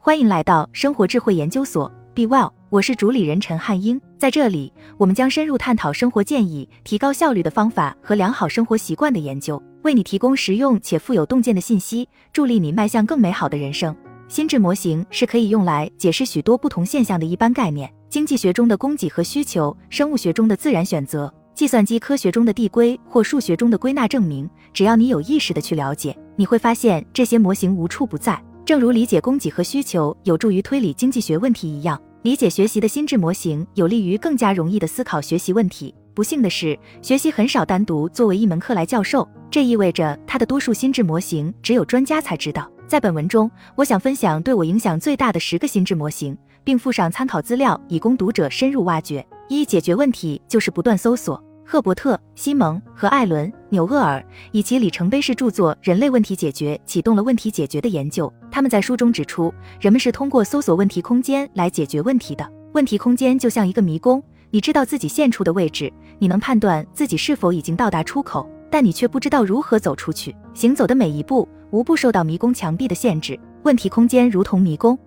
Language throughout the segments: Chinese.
欢迎来到生活智慧研究所，Be Well，我是主理人陈汉英。在这里，我们将深入探讨生活建议、提高效率的方法和良好生活习惯的研究，为你提供实用且富有洞见的信息，助力你迈向更美好的人生。心智模型是可以用来解释许多不同现象的一般概念，经济学中的供给和需求，生物学中的自然选择。计算机科学中的递归或数学中的归纳证明，只要你有意识的去了解，你会发现这些模型无处不在。正如理解供给和需求有助于推理经济学问题一样，理解学习的心智模型有利于更加容易的思考学习问题。不幸的是，学习很少单独作为一门课来教授，这意味着它的多数心智模型只有专家才知道。在本文中，我想分享对我影响最大的十个心智模型，并附上参考资料以供读者深入挖掘。一、解决问题就是不断搜索。赫伯特·西蒙和艾伦·纽厄尔以其里程碑式著作《人类问题解决》启动了问题解决的研究。他们在书中指出，人们是通过搜索问题空间来解决问题的。问题空间就像一个迷宫，你知道自己现处的位置，你能判断自己是否已经到达出口，但你却不知道如何走出去。行走的每一步无不受到迷宫墙壁的限制。问题空间如同迷宫，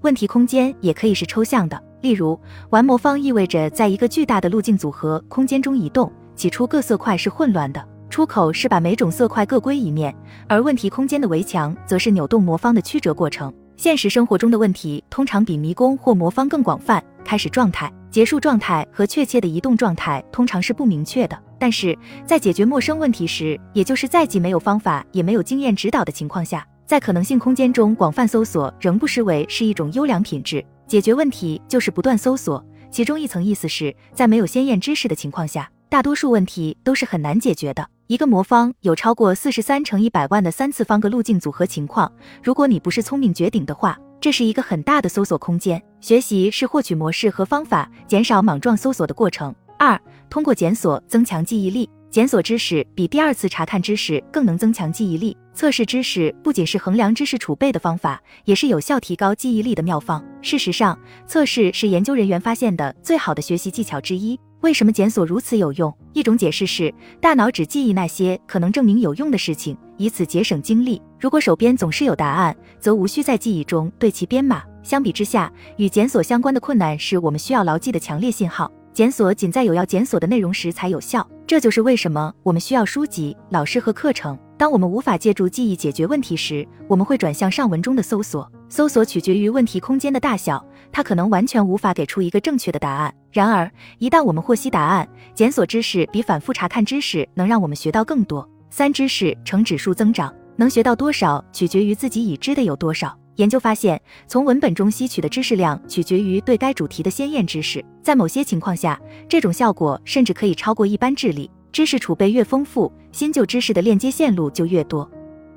问题空间也可以是抽象的。例如，玩魔方意味着在一个巨大的路径组合空间中移动。起初各色块是混乱的，出口是把每种色块各归一面，而问题空间的围墙则是扭动魔方的曲折过程。现实生活中的问题通常比迷宫或魔方更广泛。开始状态、结束状态和确切的移动状态通常是不明确的。但是在解决陌生问题时，也就是在既没有方法也没有经验指导的情况下，在可能性空间中广泛搜索仍不失为是一种优良品质。解决问题就是不断搜索，其中一层意思是在没有先验知识的情况下，大多数问题都是很难解决的。一个魔方有超过四十三乘一百万的三次方个路径组合情况，如果你不是聪明绝顶的话，这是一个很大的搜索空间。学习是获取模式和方法，减少莽撞搜索的过程。二，通过检索增强记忆力。检索知识比第二次查看知识更能增强记忆力。测试知识不仅是衡量知识储备的方法，也是有效提高记忆力的妙方。事实上，测试是研究人员发现的最好的学习技巧之一。为什么检索如此有用？一种解释是，大脑只记忆那些可能证明有用的事情，以此节省精力。如果手边总是有答案，则无需在记忆中对其编码。相比之下，与检索相关的困难是我们需要牢记的强烈信号。检索仅在有要检索的内容时才有效，这就是为什么我们需要书籍、老师和课程。当我们无法借助记忆解决问题时，我们会转向上文中的搜索。搜索取决于问题空间的大小，它可能完全无法给出一个正确的答案。然而，一旦我们获悉答案，检索知识比反复查看知识能让我们学到更多。三、知识呈指数增长，能学到多少取决于自己已知的有多少。研究发现，从文本中吸取的知识量取决于对该主题的先验知识。在某些情况下，这种效果甚至可以超过一般智力。知识储备越丰富，新旧知识的链接线路就越多。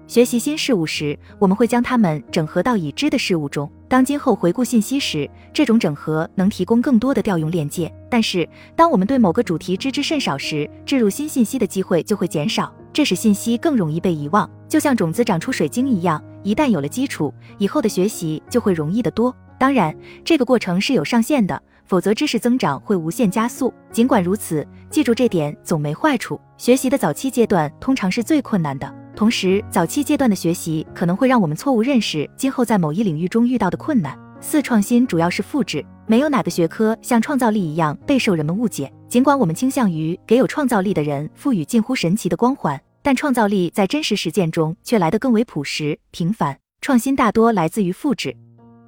学习新事物时，我们会将它们整合到已知的事物中。当今后回顾信息时，这种整合能提供更多的调用链接。但是，当我们对某个主题知之甚少时，置入新信息的机会就会减少，这使信息更容易被遗忘。就像种子长出水晶一样。一旦有了基础，以后的学习就会容易得多。当然，这个过程是有上限的，否则知识增长会无限加速。尽管如此，记住这点总没坏处。学习的早期阶段通常是最困难的，同时早期阶段的学习可能会让我们错误认识今后在某一领域中遇到的困难。四、创新主要是复制，没有哪个学科像创造力一样备受人们误解。尽管我们倾向于给有创造力的人赋予近乎神奇的光环。但创造力在真实实践中却来得更为朴实平凡。创新大多来自于复制。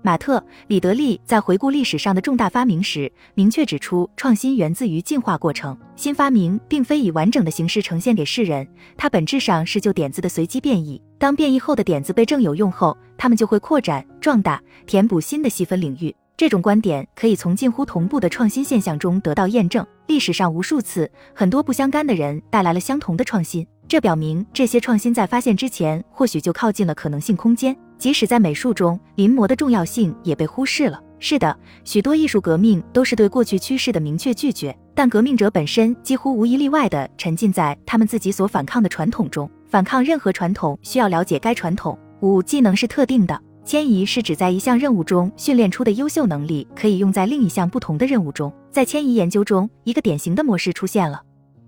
马特·里德利在回顾历史上的重大发明时，明确指出，创新源自于进化过程。新发明并非以完整的形式呈现给世人，它本质上是就点子的随机变异。当变异后的点子被证有用后，它们就会扩展、壮大、填补新的细分领域。这种观点可以从近乎同步的创新现象中得到验证。历史上无数次，很多不相干的人带来了相同的创新。这表明这些创新在发现之前，或许就靠近了可能性空间。即使在美术中，临摹的重要性也被忽视了。是的，许多艺术革命都是对过去趋势的明确拒绝，但革命者本身几乎无一例外地沉浸在他们自己所反抗的传统中。反抗任何传统需要了解该传统。五技能是特定的，迁移是指在一项任务中训练出的优秀能力可以用在另一项不同的任务中。在迁移研究中，一个典型的模式出现了。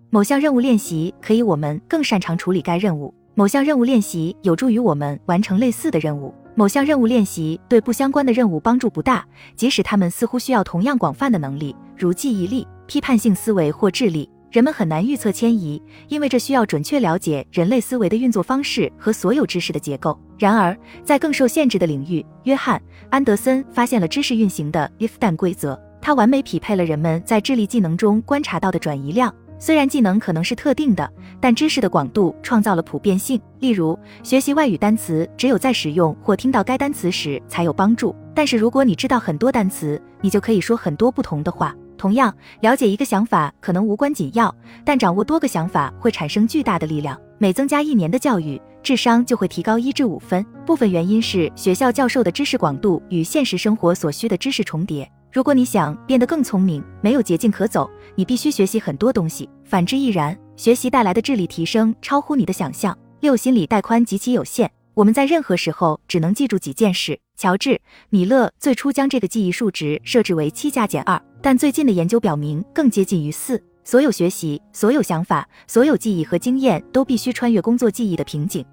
某项任务练习可以我们更擅长处理该任务，某项任务练习有助于我们完成类似的任务。某项任务练习对不相关的任务帮助不大，即使他们似乎需要同样广泛的能力，如记忆力、批判性思维或智力。人们很难预测迁移，因为这需要准确了解人类思维的运作方式和所有知识的结构。然而，在更受限制的领域，约翰·安德森发现了知识运行的 if-then 规则，它完美匹配了人们在智力技能中观察到的转移量。虽然技能可能是特定的，但知识的广度创造了普遍性。例如，学习外语单词只有在使用或听到该单词时才有帮助。但是，如果你知道很多单词，你就可以说很多不同的话。同样，了解一个想法可能无关紧要，但掌握多个想法会产生巨大的力量。每增加一年的教育，智商就会提高一至五分。部分原因是学校教授的知识广度与现实生活所需的知识重叠。如果你想变得更聪明，没有捷径可走，你必须学习很多东西。反之亦然，学习带来的智力提升超乎你的想象。六，心理带宽极其有限。我们在任何时候只能记住几件事。乔治·米勒最初将这个记忆数值设置为七加减二，但最近的研究表明更接近于四。所有学习、所有想法、所有记忆和经验都必须穿越工作记忆的瓶颈。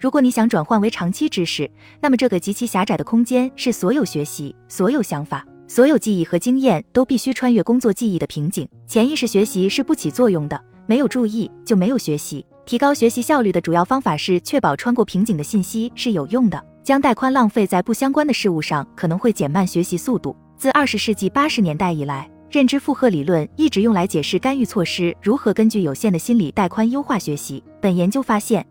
如果你想转换为长期知识，那么这个极其狭窄的空间是所有学习、所有想法、所有记忆和经验都必须穿越工作记忆的瓶颈。潜意识学习是不起作用的，没有注意就没有学习。提高学习效率的主要方法是确保穿过瓶颈的信息是有用的。将带宽浪费在不相关的事物上，可能会减慢学习速度。自二十世纪八十年代以来，认知负荷理论一直用来解释干预措施如何根据有限的心理带宽优化学习。本研究发现，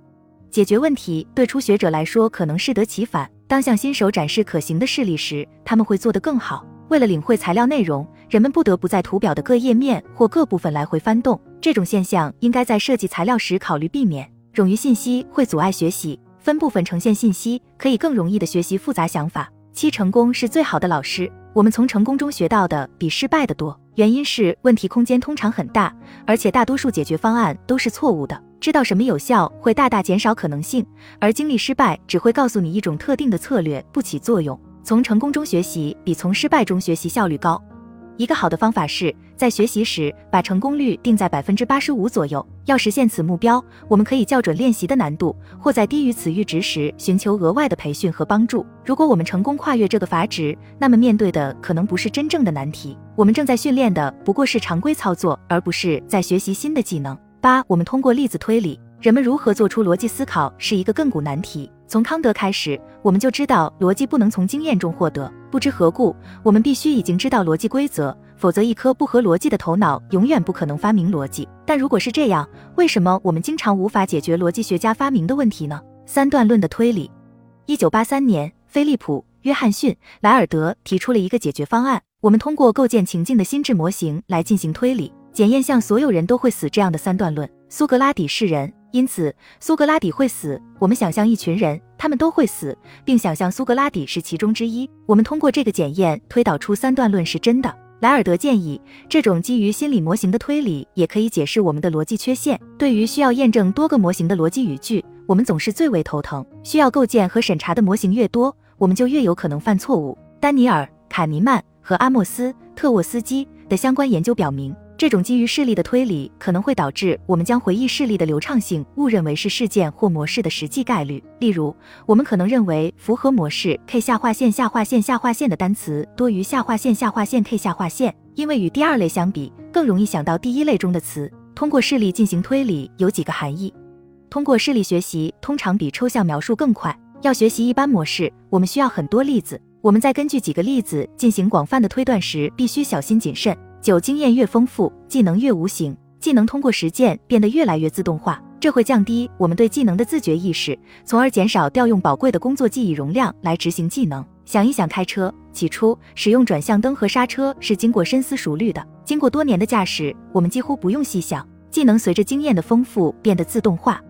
解决问题对初学者来说可能适得其反。当向新手展示可行的事例时，他们会做得更好。为了领会材料内容，人们不得不在图表的各页面或各部分来回翻动。这种现象应该在设计材料时考虑避免。冗余信息会阻碍学习，分部分呈现信息可以更容易的学习复杂想法。七，成功是最好的老师。我们从成功中学到的比失败的多，原因是问题空间通常很大，而且大多数解决方案都是错误的。知道什么有效会大大减少可能性，而经历失败只会告诉你一种特定的策略不起作用。从成功中学习比从失败中学习效率高。一个好的方法是在学习时把成功率定在百分之八十五左右。要实现此目标，我们可以校准练习的难度，或在低于此阈值时寻求额外的培训和帮助。如果我们成功跨越这个阀值，那么面对的可能不是真正的难题。我们正在训练的不过是常规操作，而不是在学习新的技能。八，我们通过例子推理，人们如何做出逻辑思考是一个亘古难题。从康德开始，我们就知道逻辑不能从经验中获得。不知何故，我们必须已经知道逻辑规则，否则一颗不合逻辑的头脑永远不可能发明逻辑。但如果是这样，为什么我们经常无法解决逻辑学家发明的问题呢？三段论的推理。一九八三年，菲利普·约翰逊·莱尔德提出了一个解决方案：我们通过构建情境的心智模型来进行推理，检验像所有人都会死这样的三段论。苏格拉底是人。因此，苏格拉底会死。我们想象一群人，他们都会死，并想象苏格拉底是其中之一。我们通过这个检验推导出三段论是真的。莱尔德建议，这种基于心理模型的推理也可以解释我们的逻辑缺陷。对于需要验证多个模型的逻辑语句，我们总是最为头疼。需要构建和审查的模型越多，我们就越有可能犯错误。丹尼尔·卡尼曼和阿莫斯·特沃斯基的相关研究表明。这种基于事例的推理可能会导致我们将回忆事例的流畅性误认为是事件或模式的实际概率。例如，我们可能认为符合模式 k 下划线下划线下划线的单词多于下划线下划线 k 下划线，因为与第二类相比更容易想到第一类中的词。通过事例进行推理有几个含义：通过事例学习通常比抽象描述更快。要学习一般模式，我们需要很多例子。我们在根据几个例子进行广泛的推断时，必须小心谨慎。九经验越丰富，技能越无形。技能通过实践变得越来越自动化，这会降低我们对技能的自觉意识，从而减少调用宝贵的工作记忆容量来执行技能。想一想，开车起初使用转向灯和刹车是经过深思熟虑的，经过多年的驾驶，我们几乎不用细想。技能随着经验的丰富变得自动化。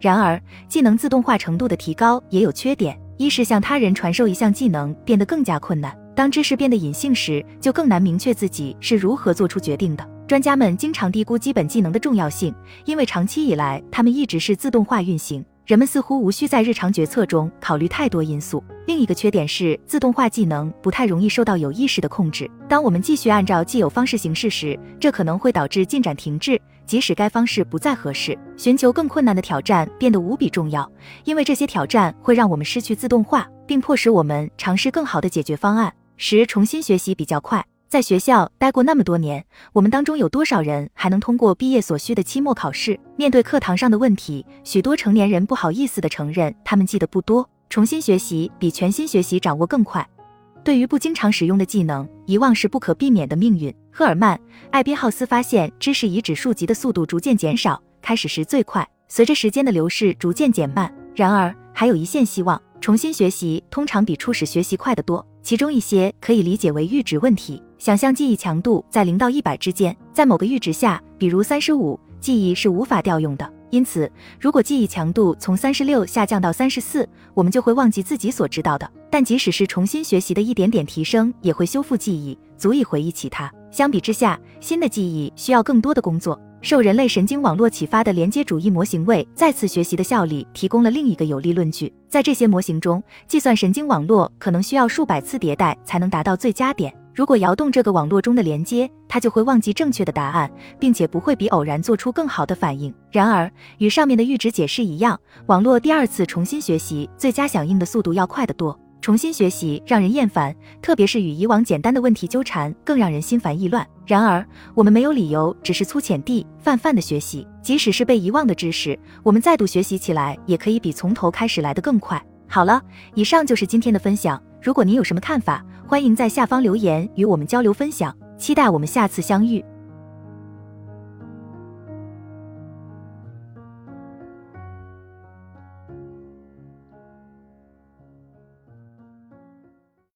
然而，技能自动化程度的提高也有缺点：一是向他人传授一项技能变得更加困难。当知识变得隐性时，就更难明确自己是如何做出决定的。专家们经常低估基本技能的重要性，因为长期以来他们一直是自动化运行，人们似乎无需在日常决策中考虑太多因素。另一个缺点是，自动化技能不太容易受到有意识的控制。当我们继续按照既有方式行事时，这可能会导致进展停滞。即使该方式不再合适，寻求更困难的挑战变得无比重要，因为这些挑战会让我们失去自动化，并迫使我们尝试更好的解决方案。时、重新学习比较快。在学校待过那么多年，我们当中有多少人还能通过毕业所需的期末考试？面对课堂上的问题，许多成年人不好意思地承认他们记得不多。重新学习比全新学习掌握更快。对于不经常使用的技能，遗忘是不可避免的命运。赫尔曼·艾宾浩斯发现，知识以指数级的速度逐渐减少，开始时最快，随着时间的流逝逐渐减慢。然而，还有一线希望。重新学习通常比初始学习快得多，其中一些可以理解为阈值问题。想象记忆强度在零到一百之间，在某个阈值下，比如三十五，记忆是无法调用的。因此，如果记忆强度从三十六下降到三十四，我们就会忘记自己所知道的。但即使是重新学习的一点点提升，也会修复记忆，足以回忆起它。相比之下，新的记忆需要更多的工作。受人类神经网络启发的连接主义模型为再次学习的效力提供了另一个有力论据。在这些模型中，计算神经网络可能需要数百次迭代才能达到最佳点。如果摇动这个网络中的连接，它就会忘记正确的答案，并且不会比偶然做出更好的反应。然而，与上面的阈值解释一样，网络第二次重新学习最佳响应的速度要快得多。重新学习让人厌烦，特别是与以往简单的问题纠缠，更让人心烦意乱。然而，我们没有理由只是粗浅地、泛泛的学习。即使是被遗忘的知识，我们再度学习起来，也可以比从头开始来得更快。好了，以上就是今天的分享。如果您有什么看法，欢迎在下方留言与我们交流分享。期待我们下次相遇。